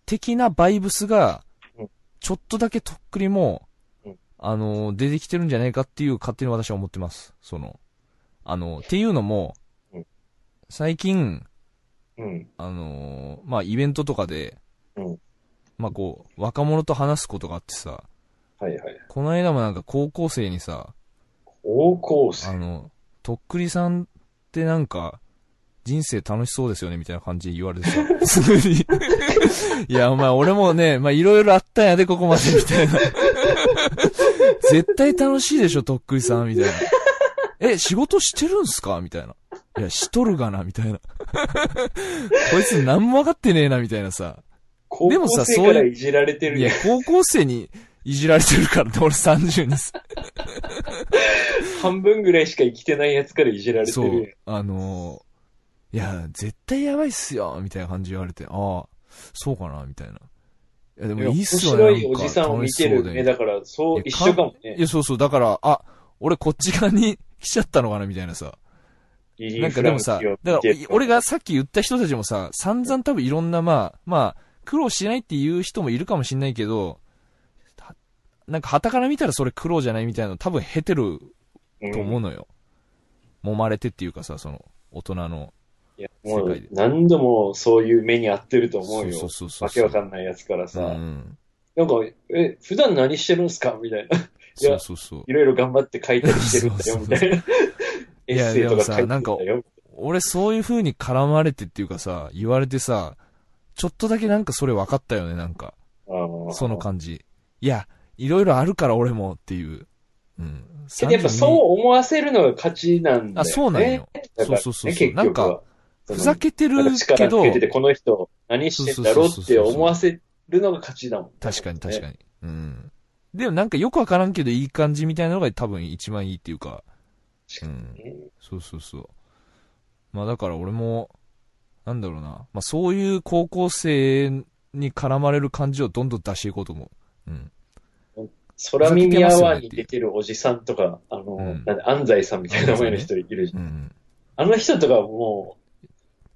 的なバイブスがうん、ちょっとだけとっくりもうん、あのー出てきてるんじゃないかっていう勝手に私は思ってます。その、あの、っていうのもうん、最近、うん。あのーまあ、イベントとかでうん、まあ、こう、若者と話すことがあってさ、はいはい。この間もなんか高校生にさ、高校生。あの、とっくりさんってなんか、人生楽しそうですよねみたいな感じで言われてさ、普通に。いや、お前俺もね、まあいろいろあったんやで、ここまで、みたいな。絶対楽しいでしょ、とっくりさん、みたいな。え、仕事してるんすか？みたいな。いや、しとるがな、みたいな。こいつ何も分かってねえな、みたいなさ。高でもさそういういじられてるいや高校生にいじられてるからって、俺30にさ。半分ぐらいしか生きてないやつからいじられてそうる。あのー、いや、絶対やばいっすよ、みたいな感じで言われて、ああ、そうかな、みたいな。いや、でも。いいっすよ面ね。白いおじさんを見てる目だから、そう、一緒かもねい。や、そうそう、だから、あ、俺こっち側に来ちゃったのかな、みたいなさ。なんかでもさ、だから、俺がさっき言った人たちもさ、散々多分いろんな、まあ、まあ、苦労しないっていう人もいるかもしんないけど、たなんか旗から見たらそれ苦労じゃないみたいなの多分経てるうんと思うのよ。揉まれてっていうかさ、その、大人の。いや、もう何度もそういう目に遭ってると思うよ。そうそうそうわけわかんないやつからさ。うん。なんか、え、普段何してるんすかみたいな。いそやうそうそう。いろいろ頑張って書いたりしてるんだよ、みたいな。エッセイとか書いてるんだよ。俺そういう風に絡まれてっていうかさ、言われてさ、ちょっとだけなんかそれ分かったよね、なんか。その感じ。いや、いろいろあるから俺もっていう。うん。けどやっぱそう思わせるのが勝ちなんだよね。あ、そうなんよ。そうそうそうなんか、ふざけてるけどつけ、てて、この人何してんだろうって思わせるのが勝ちだもん。確かに確かに。に。うん。でもなんかよくわからんけどいい感じみたいなのが多分一番いいっていうか。うん。そうそうそう。まあだから俺も、なんだろうな。まあそういう高校生に絡まれる感じをどんどん出していこうと思う。うん。空耳アワーに出てるおじさんとか、あの、うんなんで安西さんみたいな名前の人いるじゃん。うん。あの人とかも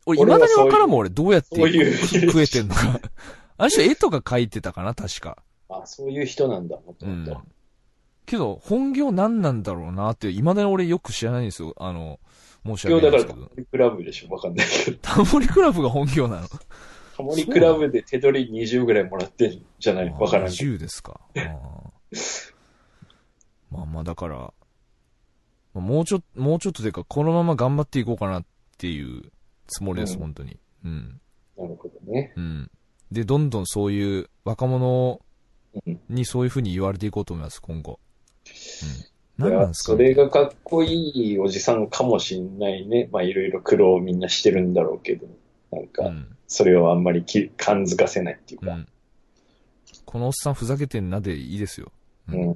俺、未だにわからんもん俺どうやって食えてんのか。あの人絵とか描いてたかな確か。う、あ、そういう人なんだ、もとうんもと。。けど、本業何なんだろうなって、未だに俺よく知らないんですよ。あの、申し今日だから訳ないですけど。タモリクラブでしょわかんないけど。タモリクラブが本業なの？タモリクラブで手取り20ぐらいもらってんじゃない？わからんけど。20ですか。まあまあ、だから、まあもうちょっと、もうちょっとというか、このまま頑張っていこうかなっていうつもりです、うん本当に。うん。なるほどね。うん。で、どんどんそういう若者うんにそういう風に言われていこうと思います、今後。うん。何なんですか？それがかっこいいおじさんかもしんないね。まあいろいろ苦労をみんなしてるんだろうけど、なんか、うん。それをあんまりき感づかせないっていうか。うん。このおっさんふざけてんなでいいですよ。うん。っ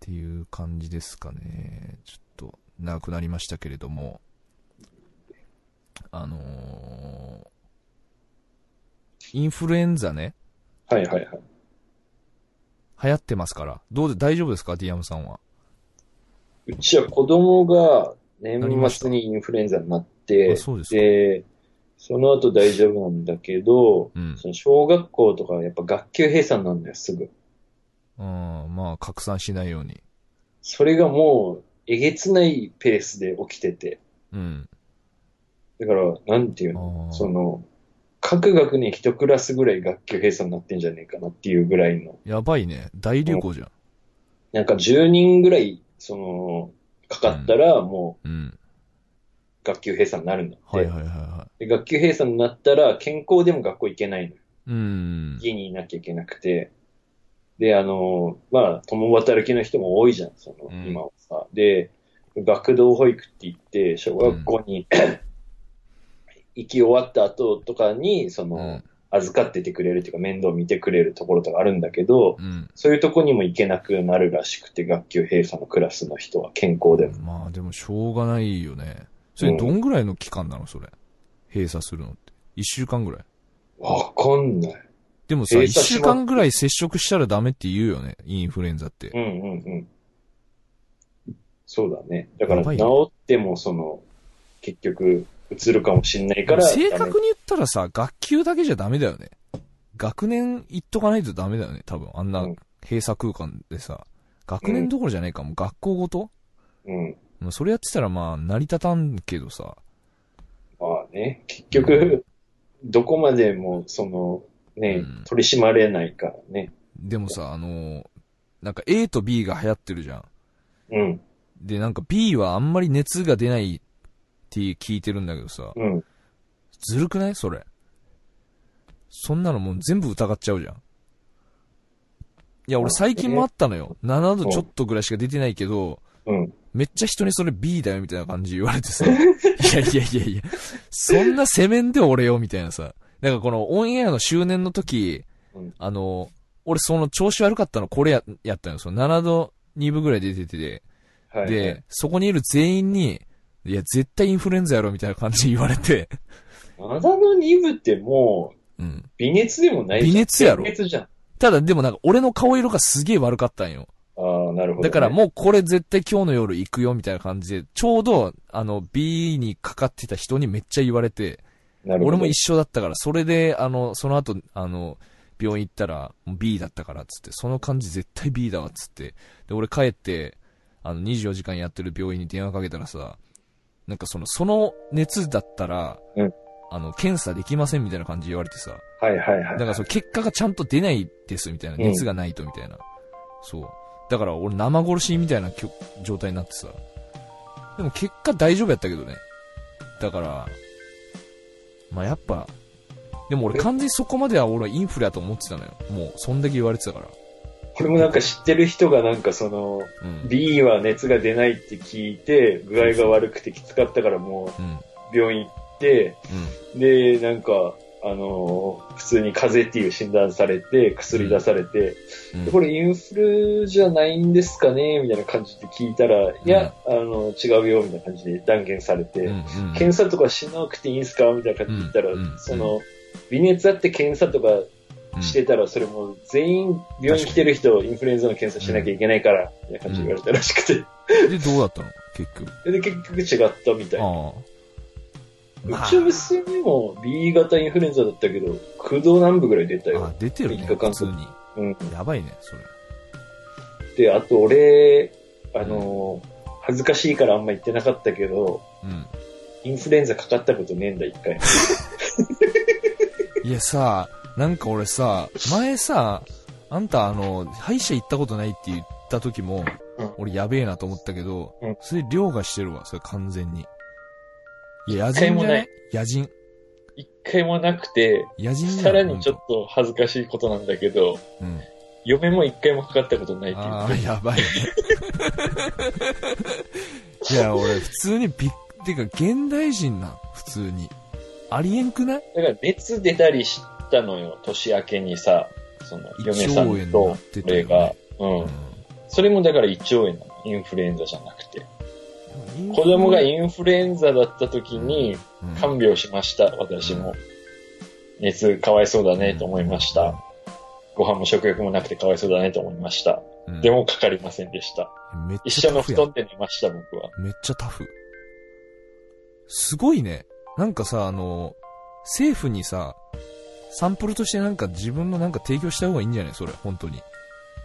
ていう感じですかね。ちょっと長くなりましたけれども。あのーインフルエンザね、はいはいはい。流行ってますから。どうで、大丈夫ですか？ディアムさんは。うちは子供が年末にインフルエンザになって、あそうですかで、その後大丈夫なんだけど、うん。その小学校とかやっぱ学級閉鎖なんだよ、すぐ。うん、まあ、拡散しないように。それがもう、えげつないペースで起きてて。うん。だから、なんていうあのーその、各学年一クラスぐらい学級閉鎖になってんじゃねえかなっていうぐらいの。やばいね。大流行じゃん。なんか10人ぐらい、その、かかったらもうん。う学級閉鎖になるんだって。はいはいはいはで学級閉鎖になったら健康でも学校行けないの。うん。家にいなきゃいけなくて。で、あの、まあ、共働きの人も多いじゃん、その、うん今はさ。で、学童保育って言って、小学校に、行き終わった後とかに、その、うん。預かっててくれるっていうか、面倒見てくれるところとかあるんだけど、うん。そういうとこにも行けなくなるらしくて、学級閉鎖のクラスの人は健康でも。まあ、でもしょうがないよね。それ、どんぐらいの期間なのそれ？閉鎖するのって。一週間ぐらい。わかんない。でもさ、一週間ぐらい接触したらダメって言うよね。インフルエンザってう。んうんうん。そうだね。だから、治っても、その、結局、移るかもしんないから。正確に言ったらさ、学級だけじゃダメだよね。学年行っとかないとダメだよね。多分、あんなうん閉鎖空間でさ。学年どころじゃないかも。学校ごと？うん。まあそれやってたらまあ、成り立たんけどさ。まあね、結局、どこまでも、その、ね、うん取り締まれないからね。でもさ、あのーなんか A と B が流行ってるじゃん。うん、で、なんか B はあんまり熱が出ないって聞いてるんだけどさ。うん。ずるくない？それ。そんなのもう全部疑っちゃうじゃん。いや、俺最近もあったのよ。7度ちょっとぐらいしか出てないけど、うん。めっちゃ人にそれ B だよみたいな感じ言われてさ。いやいやいやいや、そんな攻めんで俺よみたいなさ。なんかこのオンエアの周年の時、うんあの、俺その調子悪かったのこれや、やったのよ。その7度2分ぐらい出てて、はい、はい。で、そこにいる全員に、いや、絶対インフルエンザやろみたいな感じで言われて、7の2部ってもう、うん。微熱でもない。微熱やろ微熱じゃん。ただでもなんか俺の顔色がすげえ悪かったんよ。ああ、なるほど、ね。だからもうこれ絶対今日の夜行くよみたいな感じで、ちょうどあの B にかかってた人にめっちゃ言われて、なるほど。俺も一緒だったから、それで、あの、その後、あの、病院行ったら、B だったから、つって、その感じ絶対 B だわ、つって。で、俺帰って、あの、24時間やってる病院に電話かけたらさ、なんかその、その熱だったら、うんあの、検査できませんみたいな感じで言われてさ、はいはいはい。だからその結果がちゃんと出ないです、みたいな。うん熱がないと、みたいな。そう。だから俺生殺しみたいな状態になってさ。でも結果大丈夫やったけどね。だから、まあやっぱ、でも俺完全にそこまでは俺はインフレやと思ってたのよ。もう、そんだけ言われてたから。これもなんか知ってる人がなんかその、うん。B は熱が出ないって聞いて、具合が悪くてきつかったからもうん。う病院行って、で、なんか、あのー普通に風邪っていう診断されて、薬出されて、うん。でこれインフルじゃないんですかねみたいな感じで聞いたら、いや、あの、違うよ、みたいな感じで断言されて、うん、うん。検査とかしなくていいんすかみたいな感じで言ったら、うんうんその、微熱あって検査とかうんしてたら、それもう全員病院来てる人、インフルエンザの検査しなきゃいけないから、みたいな感じで言われたらしくて。で、どうだったの？結局。で、結局違ったみたいな。ああ。まあうちは別にも B 型インフルエンザだったけど、空洞南部ぐらい出たあよ。、出てるね。普通に。うん。やばいね、それ。で、あと俺、あのー恥ずかしいからあんま言ってなかったけど、うん。インフルエンザかかったことねえんだ、一回。いやさ、なんか俺さ、前さ、あんたあの、歯医者行ったことないって言った時も、うん俺やべえなと思ったけど、うんそれ凌駕してるわ、それ完全に。野一回もないい？野人。一回もなくて、野人さらにちょっと恥ずかしいことなんだけど、うん。嫁も一回もかかったことないって言ああ、って。やばいね。いや、俺普通にびっ、てか現代人なん、普通に。ありえんくない？だから熱出たりしたのよ、年明けにさ、その、嫁さんと俺が。うん。うんそれもだから胃腸炎なの。インフルエンザじゃなくて。子供がインフルエンザだった時にうん看病しました、私も。熱かわいそうだねと思いました。ご飯も食欲もなくてかわいそうだねと思いました。うんでもかかりませんでした。めっ一緒の布ちゃタフやん団で寝ました、僕は。めっちゃタフ。すごいね。なんかさ、あの、政府にさ、サンプルとしてなんか自分のなんか提供した方がいいんじゃない？それ、本当に。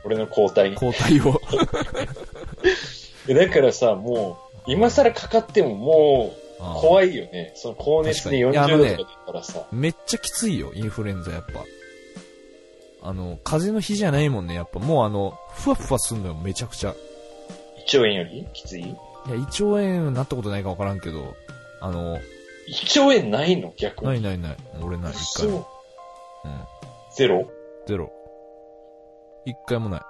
俺の抗体。抗体を。でだからさ、もう、今更かかってももう、怖いよね。その高熱で40確かにいやあのね度とか出たらさ。めっちゃきついよ、インフルエンザやっぱ。あの、風邪の日じゃないもんね、やっぱ。もうあの、ふわふわすんのよ、めちゃくちゃ。胃腸炎よりきつい？いや、胃腸炎なったことないかわからんけど、あの、胃腸炎ないの？逆に。ないないない。俺ない、一回も。そう。うん。ゼロ？ゼロ。一回もない。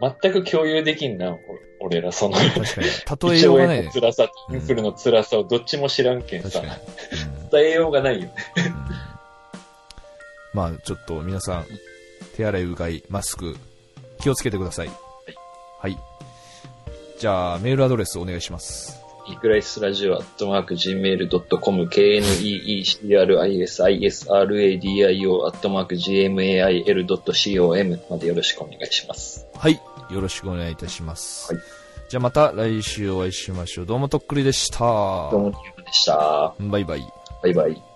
全く共有できんな、俺俺ら、その。確。例えようがないね。辛さインフルの辛さをどっちも知らんけんさ伝えようがないよね。うんまあ、ちょっと皆さん、手洗いうがい、マスク、気をつけてください。はい。じゃあ、メールアドレスお願いします。イクライスラジオアットマーク Gmail.com k-n-e-e-c-r-i-s-i-s-r-a-d-i-o アットマーク gmail.com までよろしくお願いします。はい。よろしくお願いいたします。はいじゃあまた来週お会いしましょう。どうもとっくりでした。どうも、キューでした。バイバイ。バイバイ。